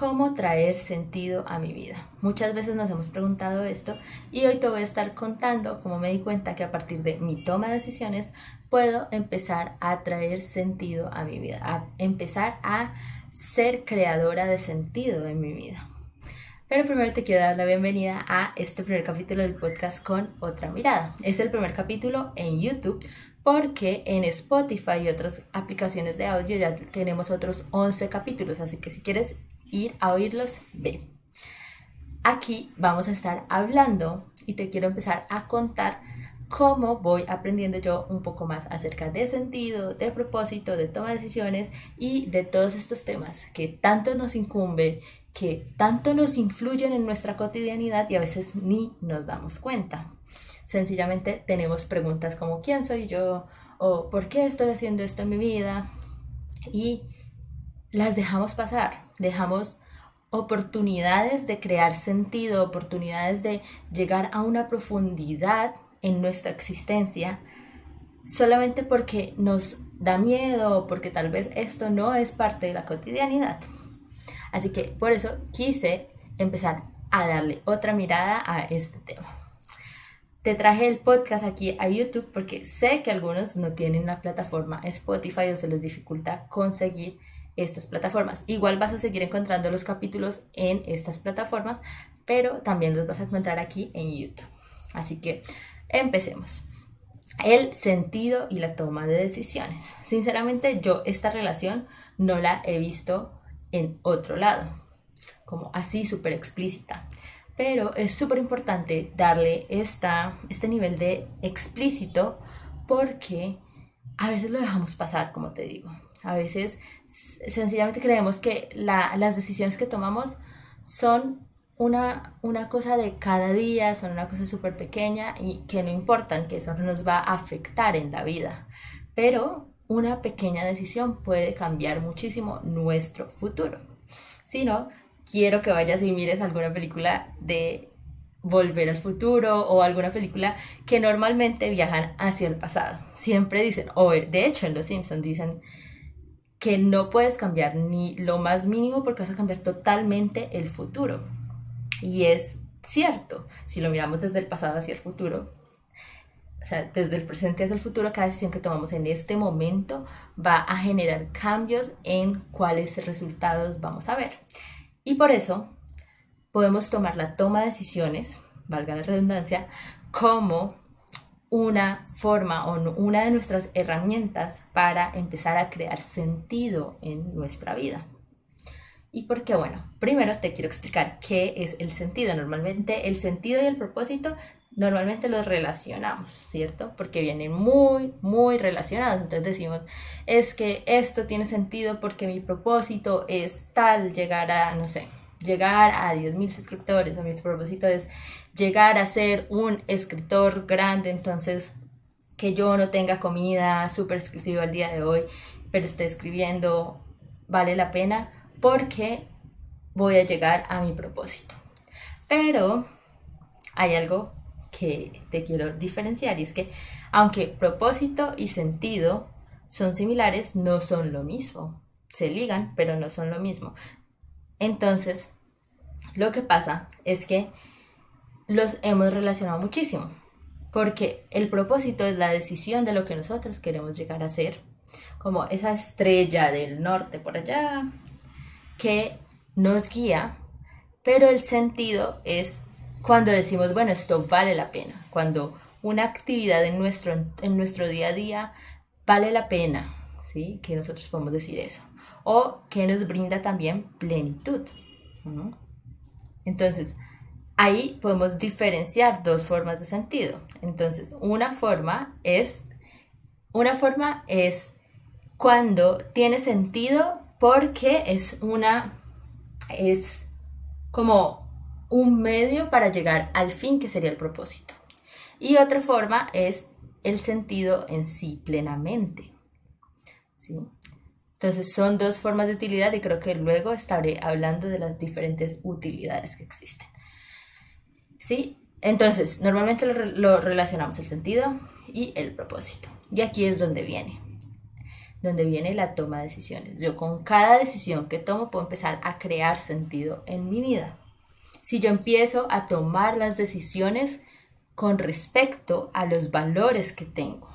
cómo traer sentido a mi vida. Muchas veces nos hemos preguntado esto y hoy te voy a estar contando cómo me di cuenta que a partir de mi toma de decisiones puedo empezar a traer sentido a mi vida, a empezar a ser creadora de sentido en mi vida. Pero primero te quiero dar la bienvenida a este primer capítulo del podcast con otra mirada. Es el primer capítulo en YouTube porque en Spotify y otras aplicaciones de audio ya tenemos otros 11 capítulos, así que si quieres ir a oírlos, ve. Aquí vamos a estar hablando y te quiero empezar a contar cómo voy aprendiendo yo un poco más acerca de sentido, de propósito, de toma de decisiones y de todos estos temas que tanto nos incumbe, que tanto nos influyen en nuestra cotidianidad y a veces ni nos damos cuenta. Sencillamente tenemos preguntas como ¿quién soy yo? o ¿por qué estoy haciendo esto en mi vida? Y las dejamos pasar, dejamos oportunidades de crear sentido, oportunidades de llegar a una profundidad en nuestra existencia solamente porque nos da miedo, porque tal vez esto no es parte de la cotidianidad. Así que por eso quise empezar a darle otra mirada a este tema. Te traje el podcast aquí a YouTube porque sé que algunos no tienen una plataforma Spotify o se les dificulta conseguir estas plataformas. Igual vas a seguir encontrando los capítulos en estas plataformas, pero también los vas a encontrar aquí en YouTube. Así que empecemos. El sentido y la toma de decisiones. Sinceramente, yo esta relación no la he visto en otro lado, como así súper explícita. Pero es súper importante darle esta, este nivel de explícito porque a veces lo dejamos pasar, como te digo. A veces sencillamente creemos que las decisiones que tomamos son una, una cosa de cada día, son una cosa súper pequeña y que no importan, que eso no nos va a afectar en la vida. Pero una pequeña decisión puede cambiar muchísimo nuestro futuro. Si no, quiero que vayas y mires alguna película de Volver al futuro o alguna película que normalmente viajan hacia el pasado. Siempre dicen, o de hecho en Los Simpsons dicen que no puedes cambiar ni lo más mínimo porque vas a cambiar totalmente el futuro. Y es cierto, si lo miramos desde el pasado hacia el futuro, o sea, desde el presente hacia el futuro, cada decisión que tomamos en este momento va a generar cambios en cuáles resultados vamos a ver. Y por eso podemos tomar la toma de decisiones, valga la redundancia, como una forma o una de nuestras herramientas para empezar a crear sentido en nuestra vida. ¿Y por qué? Bueno, primero te quiero explicar qué es el sentido. Normalmente el sentido y el propósito normalmente los relacionamos, ¿cierto? Porque vienen muy, muy relacionados. Entonces decimos, es que esto tiene sentido porque mi propósito es tal, llegar a, no sé, llegar a 10.000 suscriptores o mi propósito es llegar a ser un escritor grande, entonces que yo no tenga comida súper exclusiva el día de hoy, pero esté escribiendo, vale la pena porque voy a llegar a mi propósito. Pero hay algo que te quiero diferenciar y es que aunque propósito y sentido son similares, no son lo mismo. Se ligan, pero no son lo mismo. Entonces, lo que pasa es que los hemos relacionado muchísimo, porque el propósito es la decisión de lo que nosotros queremos llegar a ser, como esa estrella del norte por allá que nos guía, pero el sentido es cuando decimos, bueno, esto vale la pena, cuando una actividad en nuestro, en nuestro día a día vale la pena, ¿sí? Que nosotros podemos decir eso o que nos brinda también plenitud. Entonces, ahí podemos diferenciar dos formas de sentido. Entonces, una forma es, una forma es cuando tiene sentido porque es una, es como un medio para llegar al fin que sería el propósito. Y otra forma es el sentido en sí plenamente. ¿sí? Entonces son dos formas de utilidad y creo que luego estaré hablando de las diferentes utilidades que existen. ¿Sí? Entonces, normalmente lo, relacionamos el sentido y el propósito. Y aquí es donde viene. donde viene la toma de decisiones. Yo con cada decisión que tomo puedo empezar a crear sentido en mi vida. Si yo empiezo a tomar las decisiones con respecto a los valores que tengo.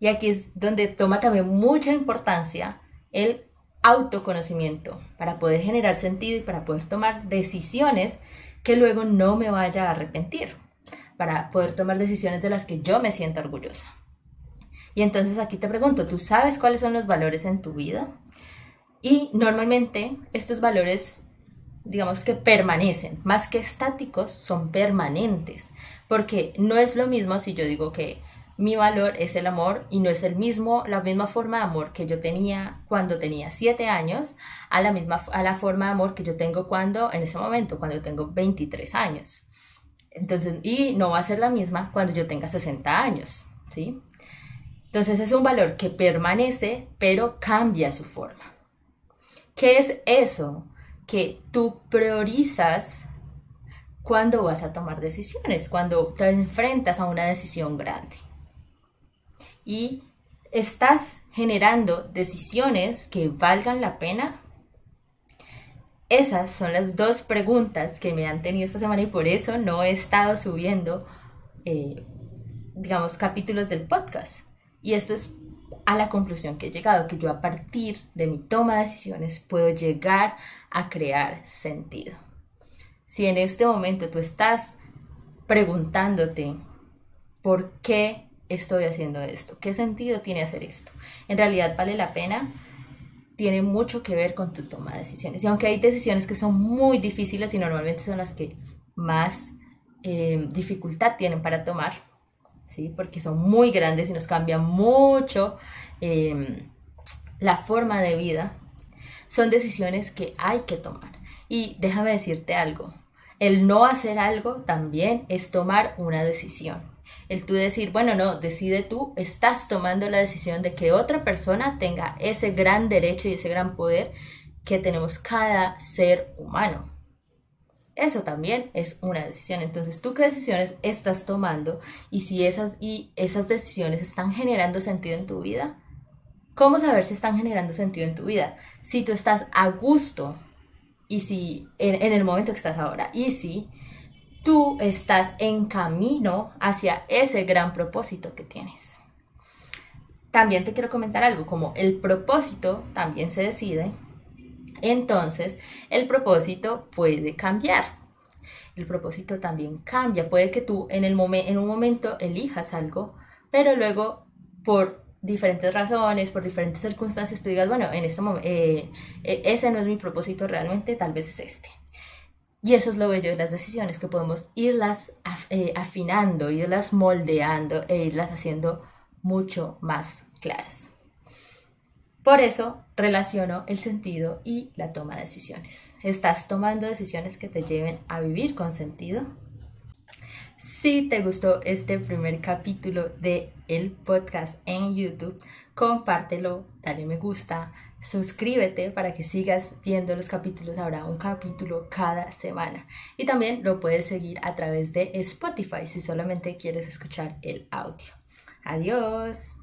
Y aquí es donde toma también mucha importancia el autoconocimiento para poder generar sentido y para poder tomar decisiones que luego no me vaya a arrepentir, para poder tomar decisiones de las que yo me sienta orgullosa. Y entonces aquí te pregunto, ¿tú sabes cuáles son los valores en tu vida? Y normalmente estos valores, digamos que permanecen, más que estáticos, son permanentes, porque no es lo mismo si yo digo que mi valor es el amor y no es el mismo, la misma forma de amor que yo tenía cuando tenía 7 años a la misma a la forma de amor que yo tengo cuando en ese momento cuando tengo 23 años. Entonces, y no va a ser la misma cuando yo tenga 60 años, ¿sí? Entonces es un valor que permanece, pero cambia su forma. ¿Qué es eso que tú priorizas cuando vas a tomar decisiones, cuando te enfrentas a una decisión grande? Y estás generando decisiones que valgan la pena. Esas son las dos preguntas que me han tenido esta semana y por eso no he estado subiendo, eh, digamos, capítulos del podcast y esto es a la conclusión que he llegado, que yo a partir de mi toma de decisiones puedo llegar a crear sentido. Si en este momento tú estás preguntándote por qué estoy haciendo esto, qué sentido tiene hacer esto, en realidad vale la pena, tiene mucho que ver con tu toma de decisiones. Y aunque hay decisiones que son muy difíciles y normalmente son las que más eh, dificultad tienen para tomar, ¿sí? porque son muy grandes y nos cambian mucho em, la forma de vida, son decisiones que hay que tomar. Y déjame decirte algo, el no hacer algo también es tomar una decisión. El tú decir, bueno, no, decide tú, estás tomando la decisión de que otra persona tenga ese gran derecho y ese gran poder que tenemos cada ser humano. Eso también es una decisión. Entonces, ¿tú qué decisiones estás tomando? Y si esas, y esas decisiones están generando sentido en tu vida. ¿Cómo saber si están generando sentido en tu vida? Si tú estás a gusto y si en, en el momento que estás ahora y si tú estás en camino hacia ese gran propósito que tienes. También te quiero comentar algo, como el propósito también se decide entonces el propósito puede cambiar. El propósito también cambia. Puede que tú en, el en un momento elijas algo, pero luego por diferentes razones, por diferentes circunstancias, tú digas, bueno, en este momento, eh, eh, ese no es mi propósito realmente, tal vez es este. Y eso es lo bello de las decisiones, que podemos irlas eh, afinando, irlas moldeando e irlas haciendo mucho más claras. Por eso relaciono el sentido y la toma de decisiones. ¿Estás tomando decisiones que te lleven a vivir con sentido? Si te gustó este primer capítulo de podcast en YouTube, compártelo, dale me gusta, suscríbete para que sigas viendo los capítulos. Habrá un capítulo cada semana. Y también lo puedes seguir a través de Spotify si solamente quieres escuchar el audio. Adiós.